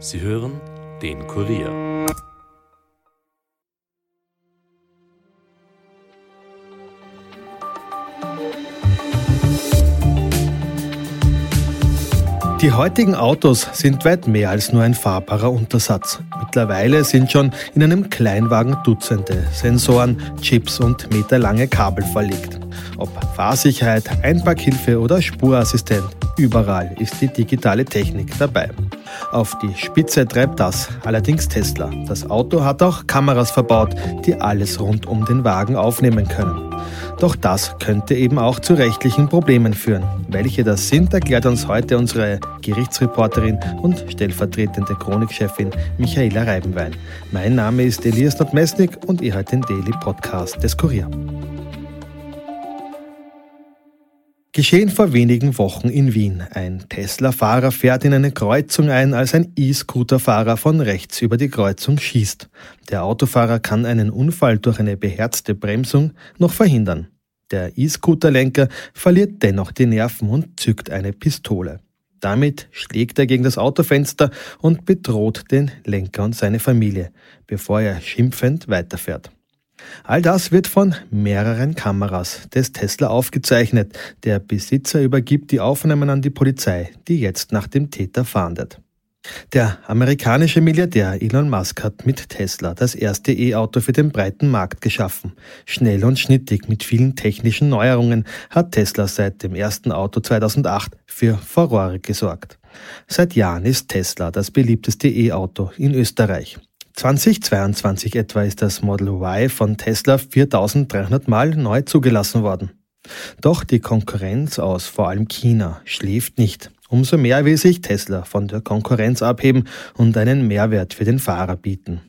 Sie hören den Kurier. Die heutigen Autos sind weit mehr als nur ein fahrbarer Untersatz. Mittlerweile sind schon in einem Kleinwagen Dutzende Sensoren, Chips und meterlange Kabel verlegt. Ob Fahrsicherheit, Einparkhilfe oder Spurassistent, überall ist die digitale Technik dabei. Auf die Spitze treibt das allerdings Tesla. Das Auto hat auch Kameras verbaut, die alles rund um den Wagen aufnehmen können. Doch das könnte eben auch zu rechtlichen Problemen führen. Welche das sind, erklärt uns heute unsere Gerichtsreporterin und stellvertretende Chronikchefin Michaela Reibenwein. Mein Name ist Elias Nordmesnik und ihr hört den Daily Podcast des Kurier. Geschehen vor wenigen Wochen in Wien. Ein Tesla-Fahrer fährt in eine Kreuzung ein, als ein E-Scooter-Fahrer von rechts über die Kreuzung schießt. Der Autofahrer kann einen Unfall durch eine beherzte Bremsung noch verhindern. Der E-Scooter-Lenker verliert dennoch die Nerven und zückt eine Pistole. Damit schlägt er gegen das Autofenster und bedroht den Lenker und seine Familie, bevor er schimpfend weiterfährt. All das wird von mehreren Kameras des Tesla aufgezeichnet. Der Besitzer übergibt die Aufnahmen an die Polizei, die jetzt nach dem Täter fahndet. Der amerikanische Milliardär Elon Musk hat mit Tesla das erste E-Auto für den breiten Markt geschaffen. Schnell und schnittig mit vielen technischen Neuerungen hat Tesla seit dem ersten Auto 2008 für Furore gesorgt. Seit Jahren ist Tesla das beliebteste E-Auto in Österreich. 2022 etwa ist das Model Y von Tesla 4300 Mal neu zugelassen worden. Doch die Konkurrenz aus vor allem China schläft nicht. Umso mehr will sich Tesla von der Konkurrenz abheben und einen Mehrwert für den Fahrer bieten.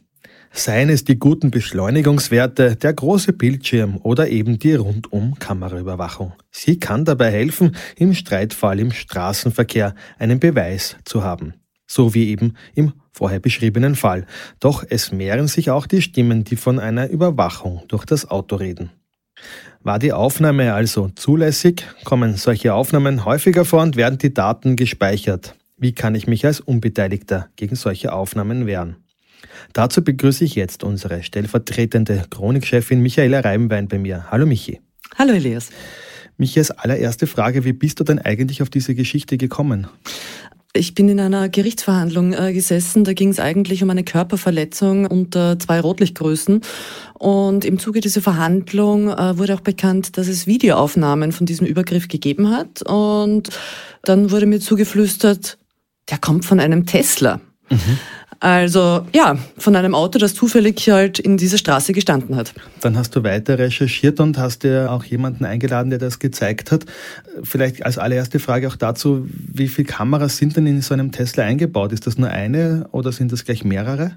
Seien es die guten Beschleunigungswerte, der große Bildschirm oder eben die Rundum-Kameraüberwachung. Sie kann dabei helfen, im Streitfall im Straßenverkehr einen Beweis zu haben. So wie eben im vorher beschriebenen Fall. Doch es mehren sich auch die Stimmen, die von einer Überwachung durch das Auto reden. War die Aufnahme also zulässig? Kommen solche Aufnahmen häufiger vor und werden die Daten gespeichert? Wie kann ich mich als Unbeteiligter gegen solche Aufnahmen wehren? Dazu begrüße ich jetzt unsere stellvertretende Chronikchefin Michaela Reibenwein bei mir. Hallo Michi. Hallo Elias. Michi, als allererste Frage, wie bist du denn eigentlich auf diese Geschichte gekommen? Ich bin in einer Gerichtsverhandlung äh, gesessen. Da ging es eigentlich um eine Körperverletzung unter zwei Rotlichtgrößen. Und im Zuge dieser Verhandlung äh, wurde auch bekannt, dass es Videoaufnahmen von diesem Übergriff gegeben hat. Und dann wurde mir zugeflüstert, der kommt von einem Tesla. Mhm. Also ja, von einem Auto, das zufällig halt in dieser Straße gestanden hat. Dann hast du weiter recherchiert und hast dir auch jemanden eingeladen, der das gezeigt hat. Vielleicht als allererste Frage auch dazu, wie viele Kameras sind denn in so einem Tesla eingebaut? Ist das nur eine oder sind das gleich mehrere?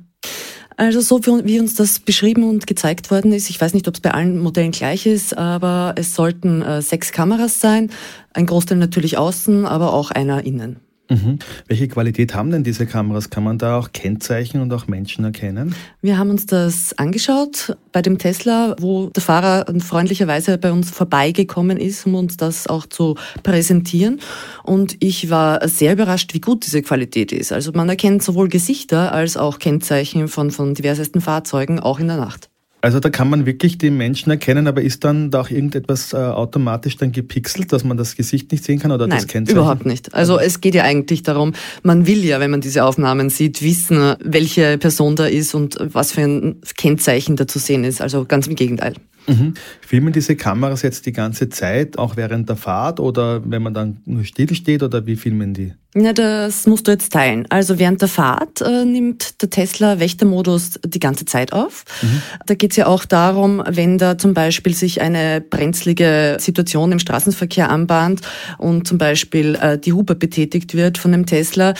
Also so wie uns das beschrieben und gezeigt worden ist, ich weiß nicht, ob es bei allen Modellen gleich ist, aber es sollten äh, sechs Kameras sein, ein Großteil natürlich außen, aber auch einer innen. Mhm. Welche Qualität haben denn diese Kameras? Kann man da auch Kennzeichen und auch Menschen erkennen? Wir haben uns das angeschaut bei dem Tesla, wo der Fahrer freundlicherweise bei uns vorbeigekommen ist, um uns das auch zu präsentieren. Und ich war sehr überrascht, wie gut diese Qualität ist. Also man erkennt sowohl Gesichter als auch Kennzeichen von, von diversesten Fahrzeugen, auch in der Nacht. Also da kann man wirklich die Menschen erkennen, aber ist dann da auch irgendetwas äh, automatisch dann gepixelt, dass man das Gesicht nicht sehen kann oder Nein, das Kennzeichen? überhaupt nicht. Also es geht ja eigentlich darum, man will ja, wenn man diese Aufnahmen sieht, wissen, welche Person da ist und was für ein Kennzeichen da zu sehen ist. Also ganz im Gegenteil. Mhm. Filmen diese Kameras jetzt die ganze Zeit, auch während der Fahrt oder wenn man dann nur still steht oder wie filmen die? Ja, das musst du jetzt teilen. Also während der Fahrt äh, nimmt der Tesla Wächtermodus die ganze Zeit auf. Mhm. Da geht es ja auch darum, wenn da zum Beispiel sich eine brenzlige Situation im Straßenverkehr anbahnt und zum Beispiel äh, die Hupe betätigt wird von dem Tesla,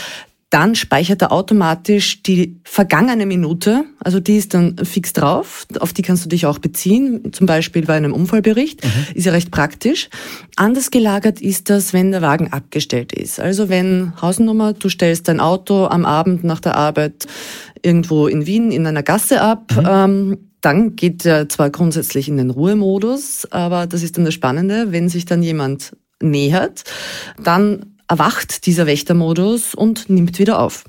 dann speichert er automatisch die vergangene Minute, also die ist dann fix drauf, auf die kannst du dich auch beziehen, zum Beispiel bei einem Unfallbericht, mhm. ist ja recht praktisch. Anders gelagert ist das, wenn der Wagen abgestellt ist. Also wenn Hausnummer, du stellst dein Auto am Abend nach der Arbeit irgendwo in Wien in einer Gasse ab, mhm. ähm, dann geht er zwar grundsätzlich in den Ruhemodus, aber das ist dann das Spannende, wenn sich dann jemand nähert, dann erwacht dieser Wächtermodus und nimmt wieder auf.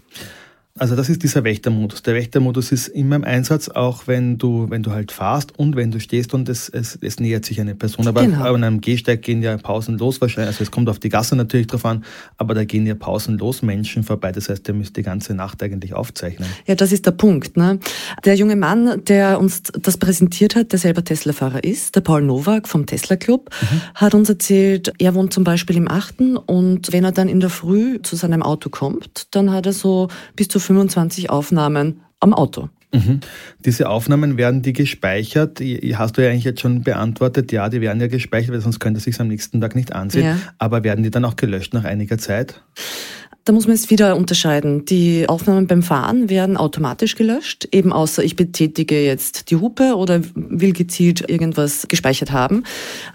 Also das ist dieser Wächtermodus. Der Wächtermodus ist immer im Einsatz, auch wenn du, wenn du halt fahrst und wenn du stehst und es, es, es nähert sich eine Person. Aber genau. an einem Gehsteig gehen ja pausenlos wahrscheinlich, also es kommt auf die Gasse natürlich drauf an, aber da gehen ja pausenlos Menschen vorbei. Das heißt, der müsste die ganze Nacht eigentlich aufzeichnen. Ja, das ist der Punkt. Ne? Der junge Mann, der uns das präsentiert hat, der selber Tesla-Fahrer ist, der Paul Nowak vom Tesla Club, mhm. hat uns erzählt, er wohnt zum Beispiel im Achten und wenn er dann in der Früh zu seinem Auto kommt, dann hat er so bis zu 25 Aufnahmen am Auto. Mhm. Diese Aufnahmen werden die gespeichert? Hast du ja eigentlich jetzt schon beantwortet, ja, die werden ja gespeichert, weil sonst könnte er sich am nächsten Tag nicht ansehen. Ja. Aber werden die dann auch gelöscht nach einiger Zeit? Da muss man jetzt wieder unterscheiden. Die Aufnahmen beim Fahren werden automatisch gelöscht, eben außer ich betätige jetzt die Hupe oder will gezielt irgendwas gespeichert haben.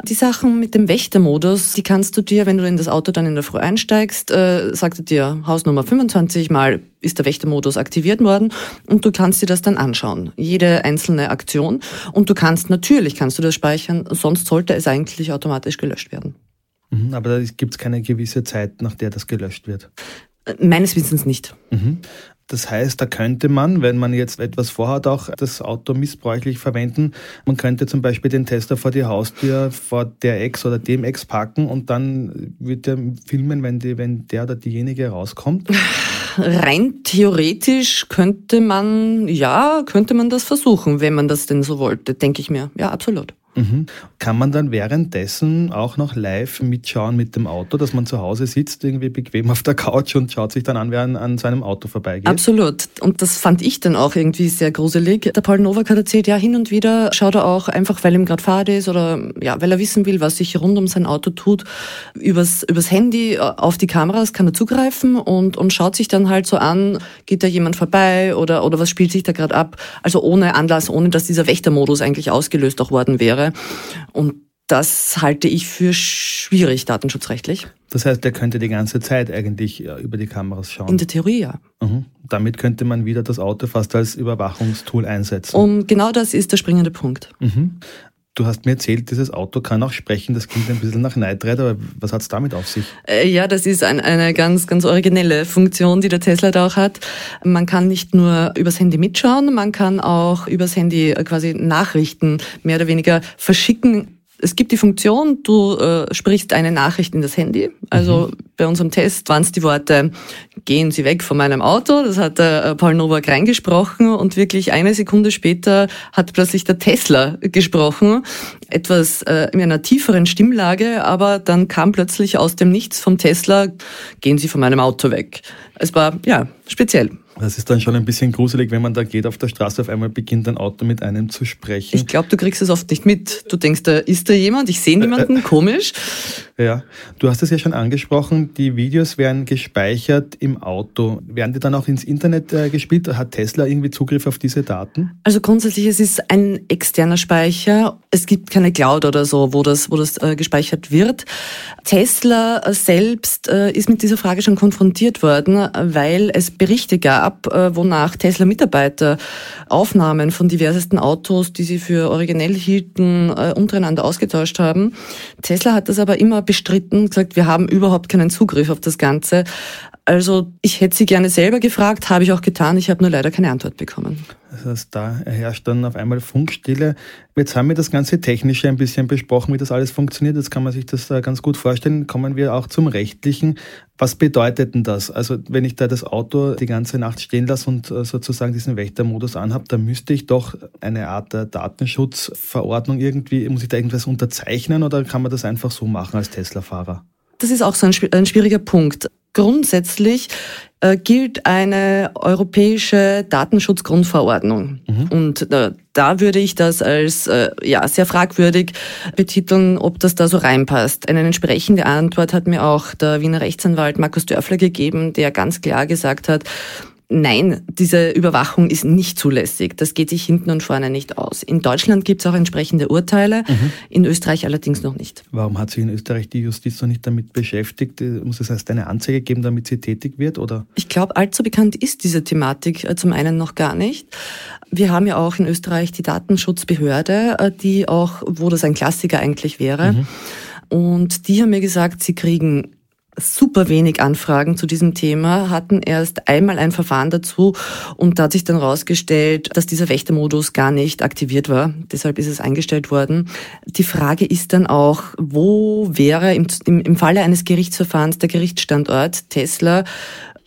Die Sachen mit dem Wächtermodus, die kannst du dir, wenn du in das Auto dann in der Früh einsteigst, äh, sagt er dir Hausnummer 25 mal ist der Wächtermodus aktiviert worden und du kannst dir das dann anschauen, jede einzelne Aktion und du kannst natürlich kannst du das speichern, sonst sollte es eigentlich automatisch gelöscht werden. Mhm, aber da gibt es keine gewisse Zeit, nach der das gelöscht wird. Meines Wissens nicht. Mhm. Das heißt, da könnte man, wenn man jetzt etwas vorhat, auch das Auto missbräuchlich verwenden. Man könnte zum Beispiel den Tester vor die Haustür vor der Ex oder dem Ex packen und dann wird er filmen, wenn, die, wenn der oder diejenige rauskommt. Rein theoretisch könnte man, ja, könnte man das versuchen, wenn man das denn so wollte, denke ich mir. Ja, absolut. Mhm. Kann man dann währenddessen auch noch live mitschauen mit dem Auto, dass man zu Hause sitzt, irgendwie bequem auf der Couch und schaut sich dann an, wer an, an seinem Auto vorbeigeht? Absolut. Und das fand ich dann auch irgendwie sehr gruselig. Der Paul Nowak hat erzählt, ja, hin und wieder schaut er auch einfach, weil ihm gerade Fahrt ist oder ja, weil er wissen will, was sich rund um sein Auto tut, übers, übers Handy äh, auf die Kameras kann er zugreifen und, und schaut sich dann halt so an, geht da jemand vorbei oder, oder was spielt sich da gerade ab? Also ohne Anlass, ohne dass dieser Wächtermodus eigentlich ausgelöst auch worden wäre. Und das halte ich für schwierig datenschutzrechtlich. Das heißt, der könnte die ganze Zeit eigentlich äh, über die Kameras schauen. In der Theorie ja. Mhm. Damit könnte man wieder das Auto fast als Überwachungstool einsetzen. Und genau das ist der springende Punkt. Mhm. Du hast mir erzählt, dieses Auto kann auch sprechen. Das klingt ein bisschen nach Night Rider, aber was hat es damit auf sich? Äh, ja, das ist ein, eine ganz, ganz originelle Funktion, die der Tesla da auch hat. Man kann nicht nur übers Handy mitschauen, man kann auch übers Handy quasi Nachrichten mehr oder weniger verschicken es gibt die Funktion, du äh, sprichst eine Nachricht in das Handy. Also mhm. bei unserem Test waren es die Worte, gehen Sie weg von meinem Auto. Das hat der äh, Paul Nowak reingesprochen und wirklich eine Sekunde später hat plötzlich der Tesla gesprochen. Etwas äh, in einer tieferen Stimmlage, aber dann kam plötzlich aus dem Nichts vom Tesla, gehen Sie von meinem Auto weg. Es war, ja, speziell. Das ist dann schon ein bisschen gruselig, wenn man da geht auf der Straße, auf einmal beginnt ein Auto mit einem zu sprechen. Ich glaube, du kriegst es oft nicht mit. Du denkst, da ist da jemand, ich sehe niemanden, äh, äh, komisch. Ja, du hast es ja schon angesprochen, die Videos werden gespeichert im Auto. Werden die dann auch ins Internet äh, gespielt? Hat Tesla irgendwie Zugriff auf diese Daten? Also grundsätzlich, es ist ein externer Speicher. Es gibt keine Cloud oder so, wo das, wo das äh, gespeichert wird. Tesla selbst äh, ist mit dieser Frage schon konfrontiert worden, weil es Berichte gab, ab, äh, wonach Tesla-Mitarbeiter Aufnahmen von diversesten Autos, die sie für originell hielten, äh, untereinander ausgetauscht haben. Tesla hat das aber immer bestritten, gesagt, wir haben überhaupt keinen Zugriff auf das Ganze. Also ich hätte sie gerne selber gefragt, habe ich auch getan, ich habe nur leider keine Antwort bekommen. Das heißt, da herrscht dann auf einmal Funkstille. Jetzt haben wir das ganze Technische ein bisschen besprochen, wie das alles funktioniert. Jetzt kann man sich das ganz gut vorstellen. Kommen wir auch zum Rechtlichen. Was bedeutet denn das? Also wenn ich da das Auto die ganze Nacht stehen lasse und äh, sozusagen diesen Wächtermodus anhabe, dann müsste ich doch eine Art der Datenschutzverordnung irgendwie, muss ich da irgendwas unterzeichnen oder kann man das einfach so machen als Tesla-Fahrer? Das ist auch so ein, ein schwieriger Punkt. Grundsätzlich äh, gilt eine europäische Datenschutzgrundverordnung. Mhm. Und äh, da würde ich das als äh, ja, sehr fragwürdig betiteln, ob das da so reinpasst. Eine entsprechende Antwort hat mir auch der Wiener Rechtsanwalt Markus Dörfler gegeben, der ganz klar gesagt hat, Nein, diese Überwachung ist nicht zulässig. Das geht sich hinten und vorne nicht aus. In Deutschland gibt es auch entsprechende Urteile, mhm. in Österreich allerdings noch nicht. Warum hat sich in Österreich die Justiz noch nicht damit beschäftigt? Muss es erst eine Anzeige geben, damit sie tätig wird? Oder? Ich glaube, allzu bekannt ist diese Thematik äh, zum einen noch gar nicht. Wir haben ja auch in Österreich die Datenschutzbehörde, äh, die auch, wo das ein Klassiker eigentlich wäre. Mhm. Und die haben mir gesagt, sie kriegen super wenig Anfragen zu diesem Thema, hatten erst einmal ein Verfahren dazu und da hat sich dann herausgestellt, dass dieser Wächtermodus gar nicht aktiviert war. Deshalb ist es eingestellt worden. Die Frage ist dann auch, wo wäre im, im, im Falle eines Gerichtsverfahrens der Gerichtsstandort Tesla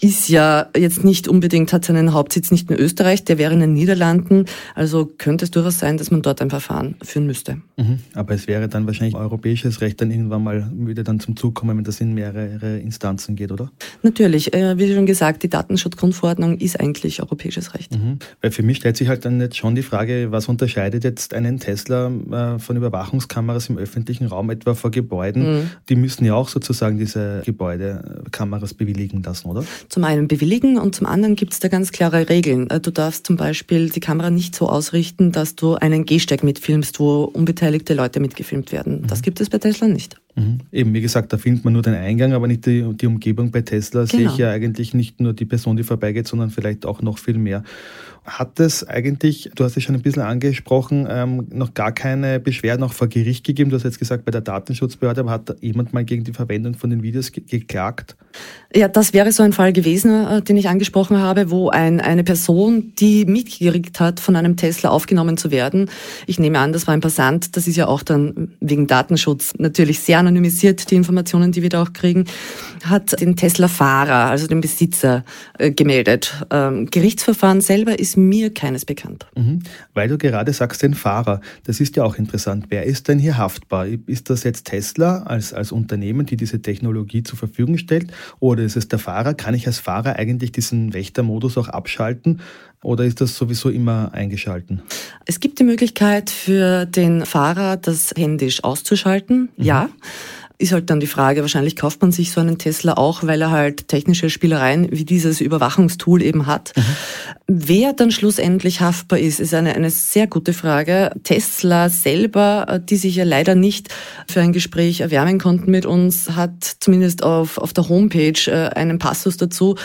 ist ja jetzt nicht unbedingt, hat seinen Hauptsitz nicht in Österreich, der wäre in den Niederlanden. Also könnte es durchaus sein, dass man dort ein Verfahren führen müsste. Mhm. Aber es wäre dann wahrscheinlich europäisches Recht dann irgendwann mal wieder dann zum Zug kommen, wenn das in mehrere Instanzen geht, oder? Natürlich. Äh, wie schon gesagt, die Datenschutzgrundverordnung ist eigentlich europäisches Recht. Mhm. Weil für mich stellt sich halt dann jetzt schon die Frage, was unterscheidet jetzt einen Tesla äh, von Überwachungskameras im öffentlichen Raum, etwa vor Gebäuden? Mhm. Die müssen ja auch sozusagen diese Gebäudekameras bewilligen lassen, oder? Zum einen bewilligen und zum anderen gibt es da ganz klare Regeln. Äh, du darfst zum Beispiel die Kamera nicht so ausrichten, dass du einen Gehsteig mitfilmst, wo unbeteiligte Leute mitgefilmt werden. Mhm. Das gibt es bei Tesla nicht. Mhm. Eben, wie gesagt, da findet man nur den Eingang, aber nicht die, die Umgebung. Bei Tesla genau. sehe ich ja eigentlich nicht nur die Person, die vorbeigeht, sondern vielleicht auch noch viel mehr. Hat es eigentlich, du hast es schon ein bisschen angesprochen, ähm, noch gar keine Beschwerden auch vor Gericht gegeben? Du hast jetzt gesagt, bei der Datenschutzbehörde, aber hat jemand mal gegen die Verwendung von den Videos ge geklagt? Ja, das wäre so ein Fall gewesen, äh, den ich angesprochen habe, wo ein, eine Person, die mitgekriegt hat, von einem Tesla aufgenommen zu werden. Ich nehme an, das war ein Passant. Das ist ja auch dann wegen Datenschutz natürlich sehr anonymisiert, die Informationen, die wir da auch kriegen, hat den Tesla-Fahrer, also den Besitzer, äh, gemeldet. Ähm, Gerichtsverfahren selber ist mir keines bekannt. Mhm. Weil du gerade sagst, den Fahrer, das ist ja auch interessant. Wer ist denn hier haftbar? Ist das jetzt Tesla als, als Unternehmen, die diese Technologie zur Verfügung stellt? Oder ist es der Fahrer? Kann ich als Fahrer eigentlich diesen Wächtermodus auch abschalten? Oder ist das sowieso immer eingeschalten? Es gibt die Möglichkeit für den Fahrer, das händisch auszuschalten. Mhm. Ja. Ist halt dann die Frage, wahrscheinlich kauft man sich so einen Tesla auch, weil er halt technische Spielereien wie dieses Überwachungstool eben hat. Mhm. Wer dann schlussendlich haftbar ist, ist eine, eine sehr gute Frage. Tesla selber, die sich ja leider nicht für ein Gespräch erwärmen konnten mit uns, hat zumindest auf, auf der Homepage äh, einen Passus dazu,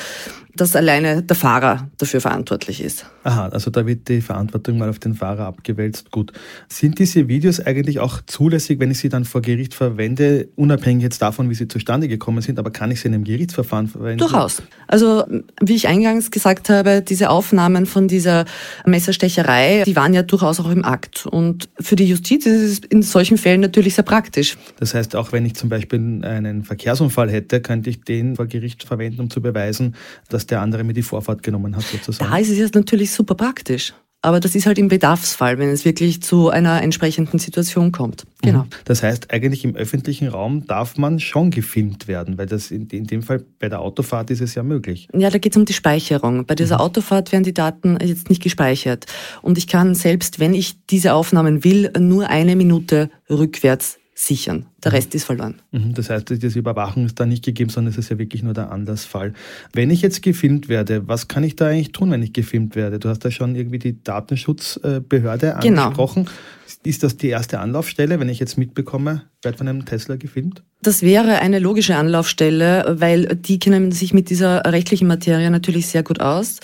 dass alleine der Fahrer dafür verantwortlich ist. Aha, also da wird die Verantwortung mal auf den Fahrer abgewälzt. Gut. Sind diese Videos eigentlich auch zulässig, wenn ich sie dann vor Gericht verwende, unabhängig jetzt davon, wie sie zustande gekommen sind, aber kann ich sie in einem Gerichtsverfahren verwenden? Durchaus. Also, wie ich eingangs gesagt habe, diese Aufnahmen von dieser Messerstecherei, die waren ja durchaus auch im Akt. Und für die Justiz ist es in solchen Fällen natürlich sehr praktisch. Das heißt, auch wenn ich zum Beispiel einen Verkehrsunfall hätte, könnte ich den vor Gericht verwenden, um zu beweisen, dass der andere mir die Vorfahrt genommen hat sozusagen. Da ist es jetzt natürlich super praktisch. Aber das ist halt im Bedarfsfall, wenn es wirklich zu einer entsprechenden Situation kommt. Genau. Mhm. Das heißt, eigentlich im öffentlichen Raum darf man schon gefilmt werden, weil das in, in dem Fall bei der Autofahrt ist es ja möglich. Ja, da geht es um die Speicherung. Bei dieser mhm. Autofahrt werden die Daten jetzt nicht gespeichert. Und ich kann selbst, wenn ich diese Aufnahmen will, nur eine Minute rückwärts sichern. Der Rest ist verloren. Mhm, das heißt, diese Überwachung ist da nicht gegeben, sondern es ist ja wirklich nur der Anlassfall. Wenn ich jetzt gefilmt werde, was kann ich da eigentlich tun, wenn ich gefilmt werde? Du hast da schon irgendwie die Datenschutzbehörde genau. angesprochen. Genau. Ist das die erste Anlaufstelle, wenn ich jetzt mitbekomme, wird von einem Tesla gefilmt? Das wäre eine logische Anlaufstelle, weil die kennen sich mit dieser rechtlichen Materie natürlich sehr gut aus,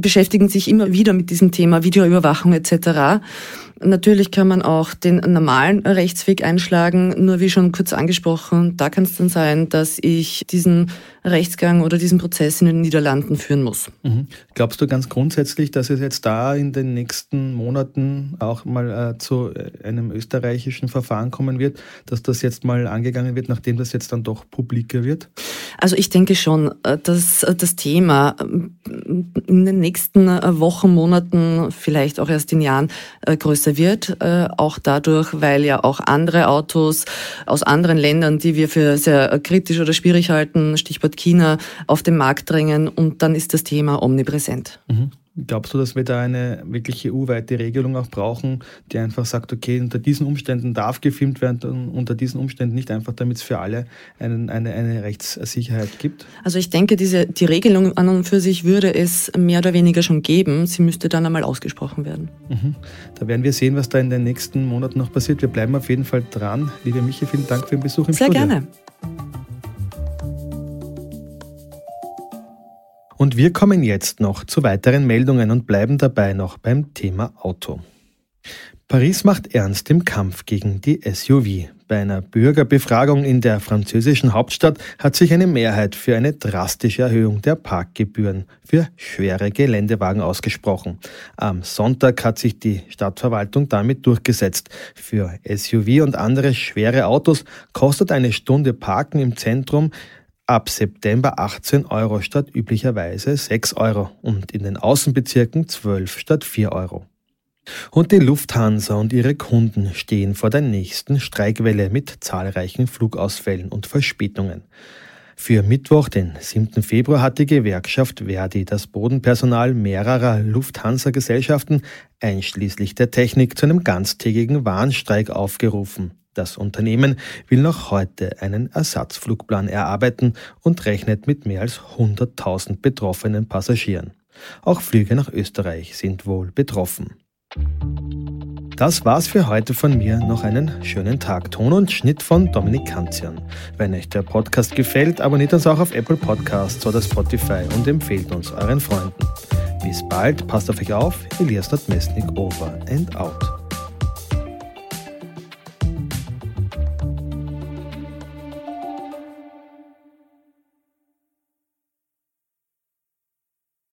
beschäftigen sich immer wieder mit diesem Thema Videoüberwachung etc. Natürlich kann man auch den normalen Rechtsweg einschlagen, nur wie schon kurz angesprochen, da kann es dann sein, dass ich diesen Rechtsgang oder diesen Prozess in den Niederlanden führen muss. Mhm. Glaubst du ganz grundsätzlich, dass es jetzt da in den nächsten Monaten auch mal äh, zu einem österreichischen Verfahren kommen wird, dass das jetzt mal angegangen wird, nachdem das jetzt dann doch publiker wird? Also ich denke schon, äh, dass äh, das Thema äh, in den nächsten Wochen, Monaten, vielleicht auch erst in Jahren größer wird. Auch dadurch, weil ja auch andere Autos aus anderen Ländern, die wir für sehr kritisch oder schwierig halten, Stichwort China, auf den Markt drängen und dann ist das Thema omnipräsent. Mhm. Glaubst du, dass wir da eine wirklich EU-weite Regelung auch brauchen, die einfach sagt, okay, unter diesen Umständen darf gefilmt werden und unter diesen Umständen nicht einfach, damit es für alle einen, eine, eine Rechtssicherheit gibt? Also ich denke, diese, die Regelung an und für sich würde es mehr oder weniger schon geben. Sie müsste dann einmal ausgesprochen werden. Mhm. Da werden wir sehen, was da in den nächsten Monaten noch passiert. Wir bleiben auf jeden Fall dran. Liebe Michi, vielen Dank für den Besuch im Sehr Studio. Sehr gerne. Und wir kommen jetzt noch zu weiteren Meldungen und bleiben dabei noch beim Thema Auto. Paris macht ernst im Kampf gegen die SUV. Bei einer Bürgerbefragung in der französischen Hauptstadt hat sich eine Mehrheit für eine drastische Erhöhung der Parkgebühren für schwere Geländewagen ausgesprochen. Am Sonntag hat sich die Stadtverwaltung damit durchgesetzt. Für SUV und andere schwere Autos kostet eine Stunde Parken im Zentrum ab September 18 Euro statt üblicherweise 6 Euro und in den Außenbezirken 12 statt 4 Euro. Und die Lufthansa und ihre Kunden stehen vor der nächsten Streikwelle mit zahlreichen Flugausfällen und Verspätungen. Für Mittwoch, den 7. Februar, hat die Gewerkschaft Verdi das Bodenpersonal mehrerer Lufthansa-Gesellschaften, einschließlich der Technik, zu einem ganztägigen Warnstreik aufgerufen. Das Unternehmen will noch heute einen Ersatzflugplan erarbeiten und rechnet mit mehr als 100.000 betroffenen Passagieren. Auch Flüge nach Österreich sind wohl betroffen. Das war's für heute von mir. Noch einen schönen Tag. Ton und Schnitt von Dominik Kanzian. Wenn euch der Podcast gefällt, abonniert uns auch auf Apple Podcasts oder Spotify und empfehlt uns euren Freunden. Bis bald, passt auf euch auf. Elias Nordmesnik over and out.